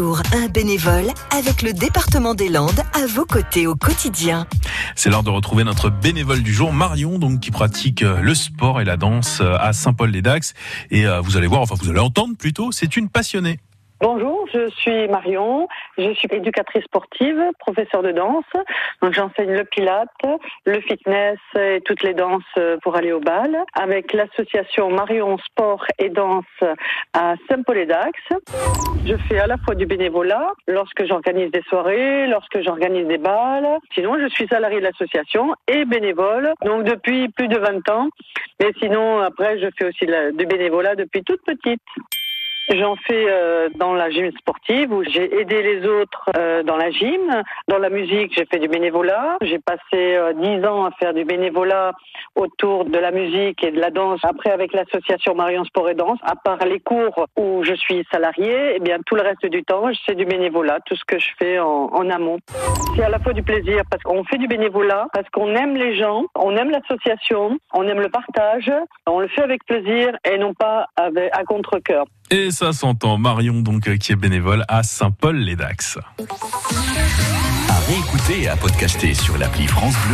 un bénévole avec le département des Landes à vos côtés au quotidien. C'est l'heure de retrouver notre bénévole du jour, Marion, donc qui pratique euh, le sport et la danse euh, à Saint-Paul-les-Dax. Et euh, vous allez voir, enfin vous allez entendre plutôt, c'est une passionnée. Bonjour, je suis Marion, je suis éducatrice sportive, professeure de danse. Donc j'enseigne le pilate, le fitness et toutes les danses pour aller au bal avec l'association Marion Sport et Danse à Saint-Paul-et-Dax. Je fais à la fois du bénévolat lorsque j'organise des soirées, lorsque j'organise des bals. Sinon, je suis salariée de l'association et bénévole, donc depuis plus de 20 ans. Mais sinon, après, je fais aussi du bénévolat depuis toute petite. J'en fais euh, dans la gym sportive où j'ai aidé les autres euh, dans la gym. Dans la musique, j'ai fait du bénévolat. J'ai passé euh, dix ans à faire du bénévolat autour de la musique et de la danse. Après, avec l'association Marion Sport et Danse, à part les cours où je suis salariée, eh bien tout le reste du temps, c'est du bénévolat, tout ce que je fais en, en amont. C'est à la fois du plaisir parce qu'on fait du bénévolat, parce qu'on aime les gens, on aime l'association, on aime le partage, on le fait avec plaisir et non pas avec, à contre-cœur. Et ça s'entend. Marion, donc, euh, qui est bénévole à Saint-Paul-les-Dax. À réécouter et à podcaster sur l'appli France Bleu.